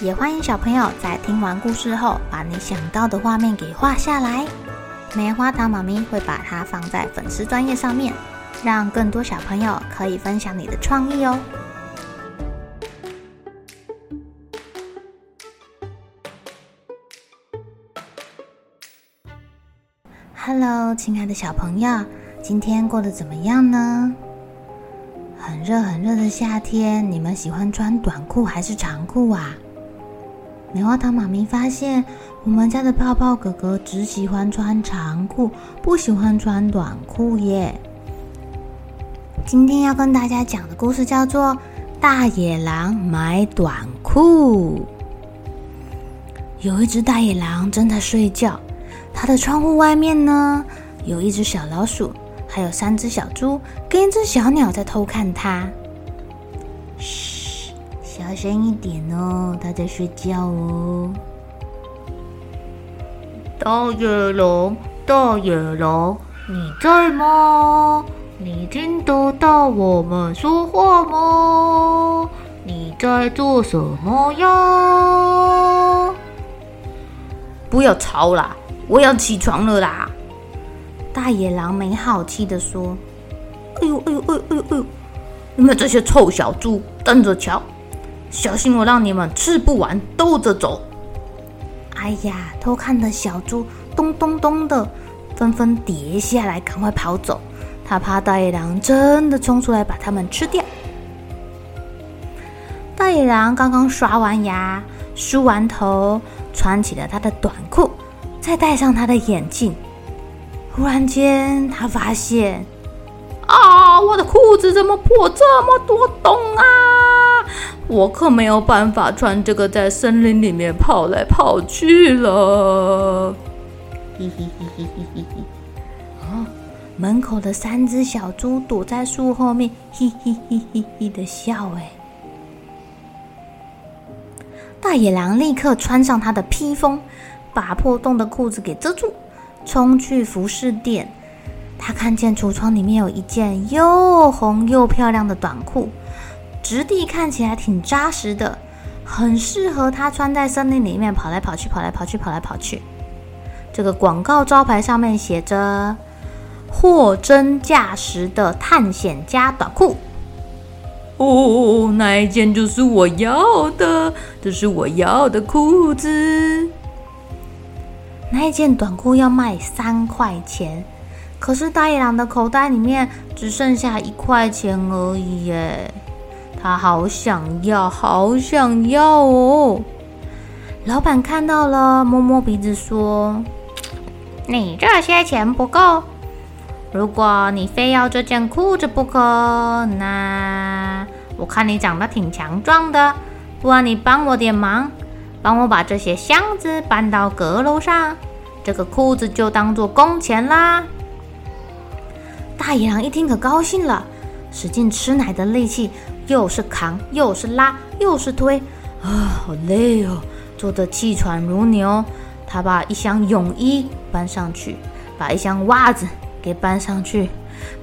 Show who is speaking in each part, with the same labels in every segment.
Speaker 1: 也欢迎小朋友在听完故事后，把你想到的画面给画下来。棉花糖妈咪会把它放在粉丝专页上面，让更多小朋友可以分享你的创意哦。Hello，亲爱的小朋友，今天过得怎么样呢？很热很热的夏天，你们喜欢穿短裤还是长裤啊？棉花糖妈咪发现，我们家的泡泡哥哥只喜欢穿长裤，不喜欢穿短裤耶。今天要跟大家讲的故事叫做《大野狼买短裤》。有一只大野狼正在睡觉，它的窗户外面呢，有一只小老鼠，还有三只小猪跟一只小鸟在偷看它。嘘。小声一点哦，他在睡觉哦。
Speaker 2: 大野狼，大野狼，你在吗？你听得到我们说话吗？你在做什么呀？
Speaker 3: 不要吵啦，我要起床了啦！
Speaker 1: 大野狼没好气的说：“
Speaker 3: 哎呦哎呦哎呦哎呦哎呦！你们这些臭小猪，等着瞧！”小心我让你们吃不完兜着走！
Speaker 1: 哎呀，偷看的小猪咚咚咚的，纷纷跌下来，赶快跑走。他怕大野狼真的冲出来把他们吃掉。大野狼刚刚刷完牙、梳完头，穿起了他的短裤，再戴上他的眼镜。忽然间，他发现，
Speaker 3: 啊，我的裤子怎么破这么多洞啊！我可没有办法穿这个在森林里面跑来跑去了。
Speaker 1: 嘿嘿嘿嘿嘿嘿嘿！哦，门口的三只小猪躲在树后面，嘿嘿嘿嘿嘿的笑。哎，大野狼立刻穿上他的披风，把破洞的裤子给遮住，冲去服饰店。他看见橱窗里面有一件又红又漂亮的短裤。质地看起来挺扎实的，很适合他穿在森林里面跑来跑去、跑来跑去、跑来跑去。这个广告招牌上面写着“货真价实的探险家短裤”。
Speaker 3: 哦，那一件就是我要的，这是我要的裤子。
Speaker 1: 那一件短裤要卖三块钱，可是大野狼的口袋里面只剩下一块钱而已耶。他好想要，好想要哦！老板看到了，摸摸鼻子说：“你这些钱不够。如果你非要这件裤子不可，那我看你长得挺强壮的，不然你帮我点忙，帮我把这些箱子搬到阁楼上，这个裤子就当做工钱啦。”大野狼一听可高兴了，使劲吃奶的力气。又是扛，又是拉，又是推，啊，好累哦，做得气喘如牛。他把一箱泳衣搬上去，把一箱袜子给搬上去，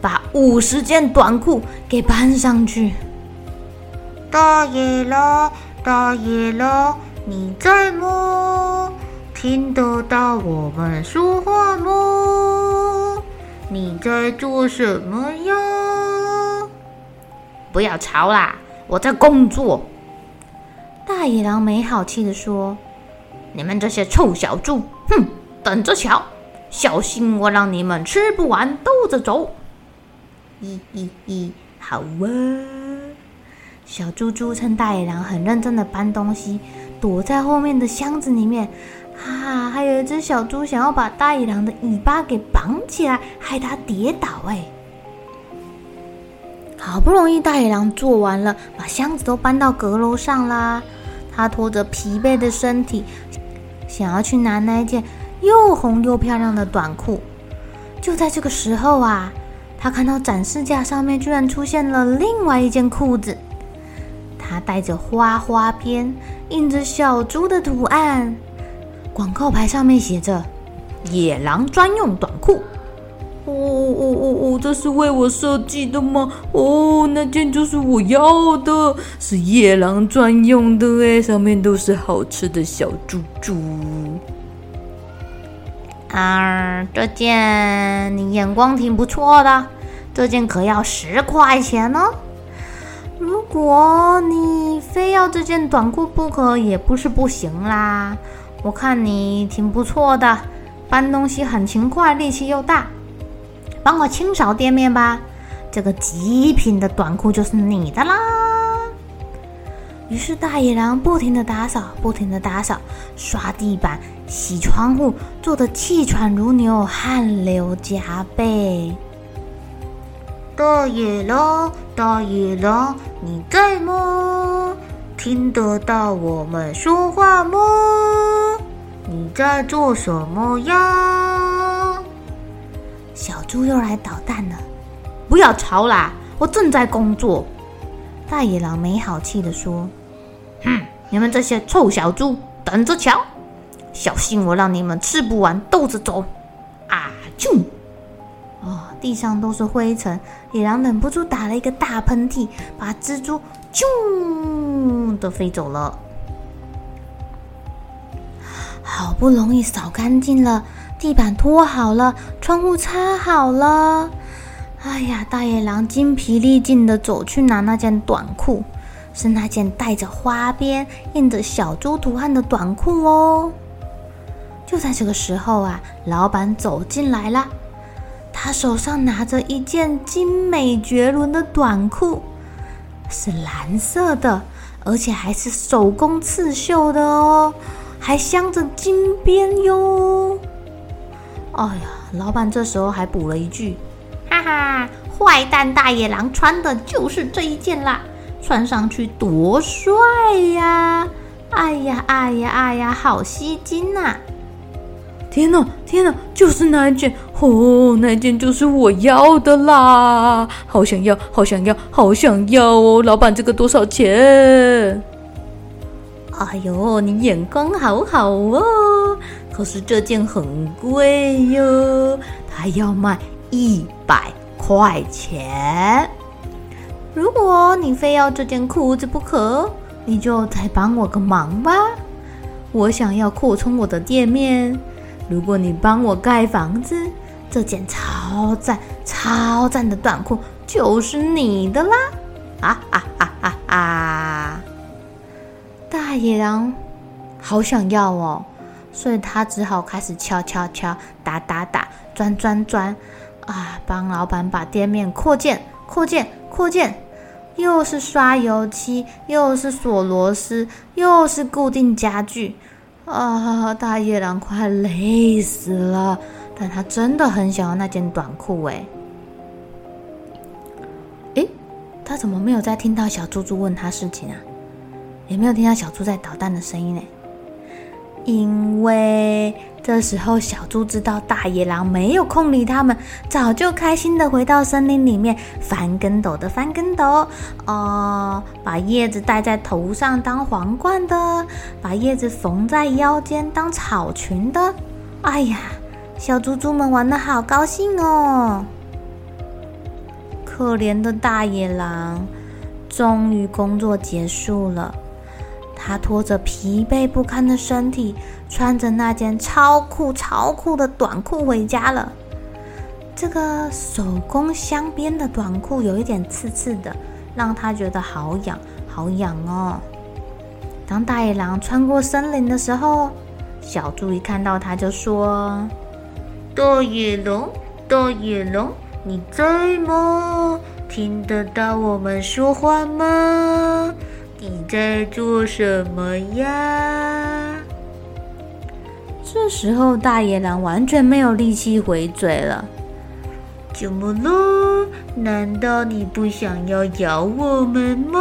Speaker 1: 把五十件短裤给搬上去。
Speaker 2: 大野狼，大野狼，你在吗？听得到我们说话吗？你在做什么呀？
Speaker 3: 不要吵啦！我在工作。
Speaker 1: 大野狼没好气地说：“
Speaker 3: 你们这些臭小猪，哼，等着瞧！小心我让你们吃不完兜着走。”
Speaker 1: 咦咦咦，好啊！小猪猪趁大野狼很认真的搬东西，躲在后面的箱子里面。啊，还有一只小猪想要把大野狼的尾巴给绑起来，害他跌倒。哎。好不容易，大野狼做完了，把箱子都搬到阁楼上啦。他拖着疲惫的身体，想要去拿那件又红又漂亮的短裤。就在这个时候啊，他看到展示架上面居然出现了另外一件裤子，它带着花花边，印着小猪的图案，广告牌上面写着“野狼专用短裤”。
Speaker 3: 哦哦哦哦，这是为我设计的吗？哦，那件就是我要的，是夜郎专用的哎，上面都是好吃的小猪猪。
Speaker 1: 啊，这件你眼光挺不错的，这件可要十块钱呢。如果你非要这件短裤不可，也不是不行啦。我看你挺不错的，搬东西很勤快，力气又大，帮我清扫店面吧。这个极品的短裤就是你的啦。于是大野狼不停地打扫，不停地打扫，刷地板。洗窗户做得气喘如牛，汗流浃背。
Speaker 2: 大野狼，大野狼，你在吗？听得到我们说话吗？你在做什么呀？
Speaker 1: 小猪又来捣蛋了！不要吵啦，我正在工作。大野狼没好气地说：“
Speaker 3: 哼，你们这些臭小猪，等着瞧！”小心我让你们吃不完兜着走！啊，啾！
Speaker 1: 哦，地上都是灰尘，野狼忍不住打了一个大喷嚏，把蜘蛛啾的飞走了。好不容易扫干净了，地板拖好了，窗户擦好了。哎呀，大野狼精疲力尽的走去拿那件短裤，是那件带着花边、印着小猪图案的短裤哦。就在这个时候啊，老板走进来了，他手上拿着一件精美绝伦的短裤，是蓝色的，而且还是手工刺绣的哦，还镶着金边哟。哎呀，老板这时候还补了一句：“哈哈，坏蛋大野狼穿的就是这一件啦，穿上去多帅呀！哎呀，哎呀，哎呀，好吸睛呐！”
Speaker 3: 天哪，天哪，就是那一件哦，那一件就是我要的啦！好想要，好想要，好想要哦！老板，这个多少钱？
Speaker 1: 哎呦，你眼光好好哦！可是这件很贵哟，它要卖一百块钱。如果你非要这件裤子不可，你就再帮我个忙吧。我想要扩充我的店面。如果你帮我盖房子，这件超赞、超赞的短裤就是你的啦！啊啊啊啊啊！大野狼好想要哦，所以他只好开始敲敲敲、打打打、钻钻钻，啊，帮老板把店面扩建、扩建、扩建，又是刷油漆，又是锁螺丝，又是固定家具。啊！大野狼快累死了，但他真的很想要那件短裤哎。诶，他怎么没有再听到小猪猪问他事情啊？也没有听到小猪在捣蛋的声音呢？因为这时候小猪知道大野狼没有空理他们，早就开心的回到森林里面翻跟斗的翻跟斗，哦、把叶子戴在头上当皇冠的，把叶子缝在腰间当草裙的。哎呀，小猪猪们玩的好高兴哦！可怜的大野狼，终于工作结束了。他拖着疲惫不堪的身体，穿着那件超酷超酷的短裤回家了。这个手工镶边的短裤有一点刺刺的，让他觉得好痒好痒哦。当大野狼穿过森林的时候，小猪一看到他就说：“
Speaker 2: 大野狼，大野狼，你在吗？听得到我们说话吗？”你在做什么呀？
Speaker 1: 这时候，大野狼完全没有力气回嘴了。
Speaker 2: 怎么了？难道你不想要咬我们吗？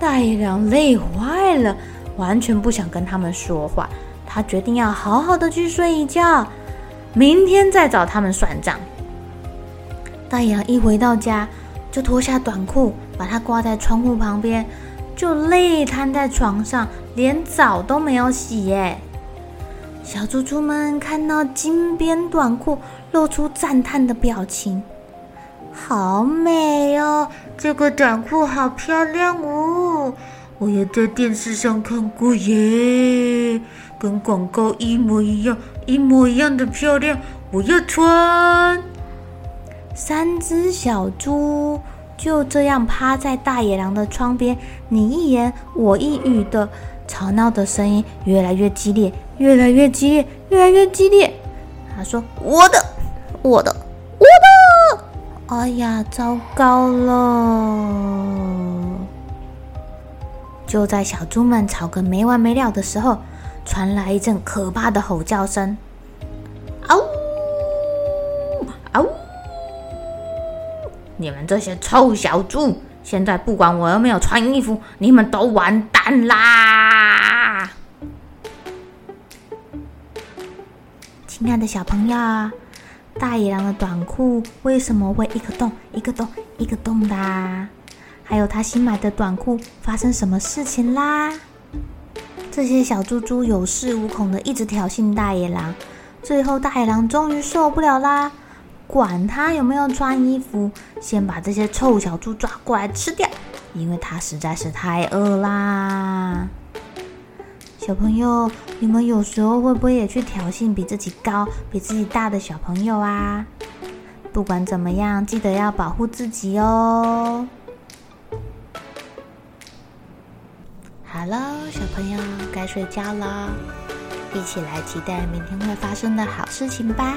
Speaker 1: 大大野狼累坏了，完全不想跟他们说话。他决定要好好的去睡一觉，明天再找他们算账。大野狼一回到家，就脱下短裤，把它挂在窗户旁边，就累瘫在床上，连澡都没有洗耶。小猪猪们看到金边短裤，露出赞叹的表情。好美哦，这个短裤好漂亮哦！我也在电视上看过耶，跟广告一模一样，一模一样的漂亮，我要穿。三只小猪就这样趴在大野狼的窗边，你一言我一语的。吵闹的声音越来越激烈，越来越激烈，越来越激烈。他说：“我的，我的，我的！哎呀，糟糕了！”就在小猪们吵个没完没了的时候，传来一阵可怕的吼叫声：“你们这些臭小猪！”现在不管我有没有穿衣服，你们都完蛋啦！亲爱的小朋友，大野狼的短裤为什么会一个洞一个洞一个洞的？还有他新买的短裤发生什么事情啦？这些小猪猪有恃无恐的一直挑衅大野狼，最后大野狼终于受不了啦！管他有没有穿衣服，先把这些臭小猪抓过来吃掉，因为他实在是太饿啦。小朋友，你们有时候会不会也去挑衅比自己高、比自己大的小朋友啊？不管怎么样，记得要保护自己哦。好了，小朋友该睡觉了，一起来期待明天会发生的好事情吧。